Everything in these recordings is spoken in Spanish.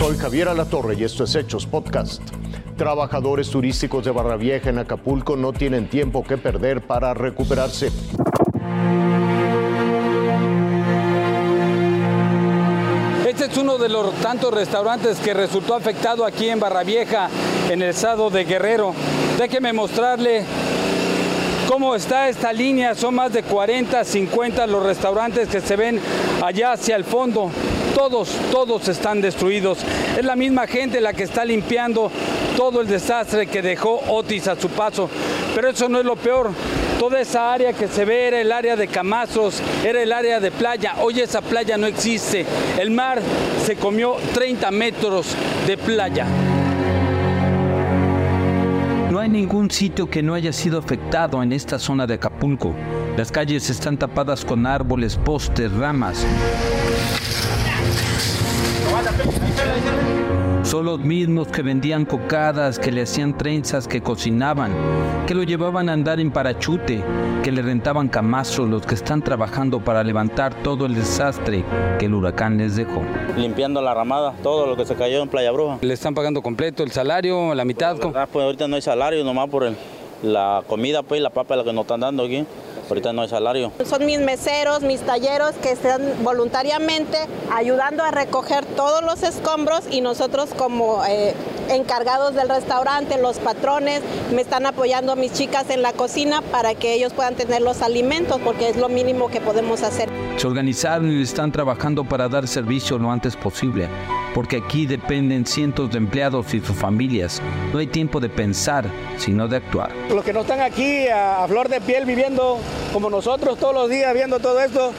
Javier Alatorre y esto es Hechos Podcast. Trabajadores turísticos de Barra Vieja en Acapulco no tienen tiempo que perder para recuperarse. Este es uno de los tantos restaurantes que resultó afectado aquí en Barra Vieja, en el estado de Guerrero. Déjeme mostrarle cómo está esta línea. Son más de 40, 50 los restaurantes que se ven allá hacia el fondo. Todos, todos están destruidos. Es la misma gente la que está limpiando todo el desastre que dejó Otis a su paso. Pero eso no es lo peor. Toda esa área que se ve era el área de Camastros, era el área de playa. Hoy esa playa no existe. El mar se comió 30 metros de playa. No hay ningún sitio que no haya sido afectado en esta zona de Acapulco. Las calles están tapadas con árboles, postes, ramas. Son los mismos que vendían cocadas, que le hacían trenzas, que cocinaban, que lo llevaban a andar en parachute, que le rentaban camastros los que están trabajando para levantar todo el desastre que el huracán les dejó. Limpiando la ramada, todo lo que se cayó en Playa Bruja. ¿Le están pagando completo el salario, la mitad? Ah, pues ahorita no hay salario, nomás por el, la comida, pues, la papa la que nos están dando aquí. Ahorita no hay salario. Son mis meseros, mis talleros que están voluntariamente ayudando a recoger todos los escombros y nosotros como eh, encargados del restaurante, los patrones, me están apoyando a mis chicas en la cocina para que ellos puedan tener los alimentos porque es lo mínimo que podemos hacer. Se organizaron y están trabajando para dar servicio lo antes posible, porque aquí dependen cientos de empleados y sus familias. No hay tiempo de pensar, sino de actuar. Los que no están aquí a, a flor de piel viviendo como nosotros todos los días viendo todo esto,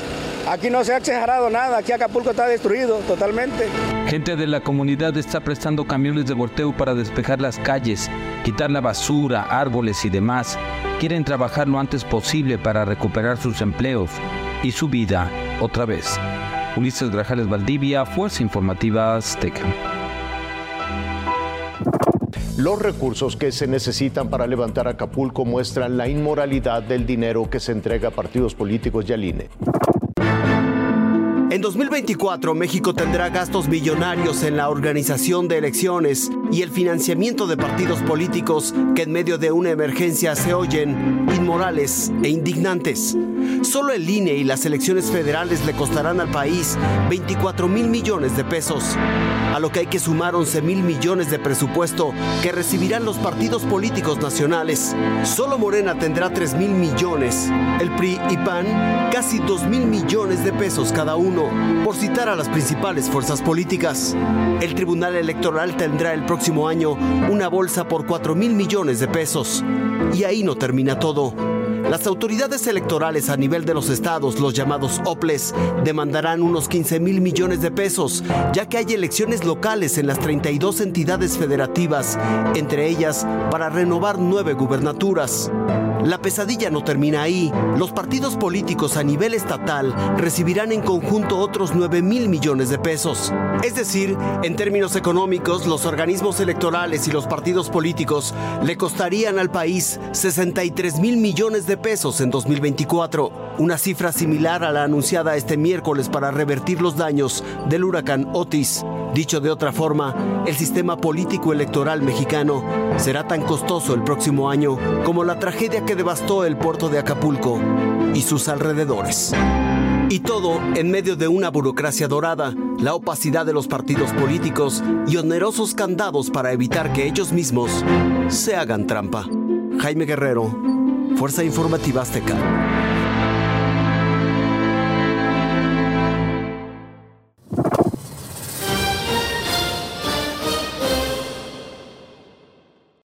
aquí no se ha exagerado nada, aquí Acapulco está destruido totalmente. Gente de la comunidad está prestando camiones de volteo para despejar las calles, quitar la basura, árboles y demás. Quieren trabajar lo antes posible para recuperar sus empleos y su vida otra vez. Ulises Grajales Valdivia, Fuerza Informativa Azteca. Los recursos que se necesitan para levantar Acapulco muestran la inmoralidad del dinero que se entrega a partidos políticos y al. En 2024, México tendrá gastos millonarios en la organización de elecciones y el financiamiento de partidos políticos que en medio de una emergencia se oyen inmorales e indignantes. Solo el INE y las elecciones federales le costarán al país 24 mil millones de pesos, a lo que hay que sumar 11 mil millones de presupuesto que recibirán los partidos políticos nacionales. Solo Morena tendrá 3 mil millones, el PRI y PAN casi 2 mil millones de pesos cada uno, por citar a las principales fuerzas políticas. El Tribunal Electoral tendrá el próximo año una bolsa por 4 mil millones de pesos. Y ahí no termina todo. Las autoridades electorales a nivel de los estados, los llamados OPLES, demandarán unos 15 mil millones de pesos, ya que hay elecciones locales en las 32 entidades federativas, entre ellas para renovar nueve gubernaturas. La pesadilla no termina ahí. Los partidos políticos a nivel estatal recibirán en conjunto otros 9 mil millones de pesos. Es decir, en términos económicos, los organismos electorales y los partidos políticos le costarían al país 63 mil millones de pesos en 2024, una cifra similar a la anunciada este miércoles para revertir los daños del huracán Otis. Dicho de otra forma, el sistema político electoral mexicano será tan costoso el próximo año como la tragedia que devastó el puerto de Acapulco y sus alrededores. Y todo en medio de una burocracia dorada, la opacidad de los partidos políticos y onerosos candados para evitar que ellos mismos se hagan trampa. Jaime Guerrero, Fuerza Informativa Azteca.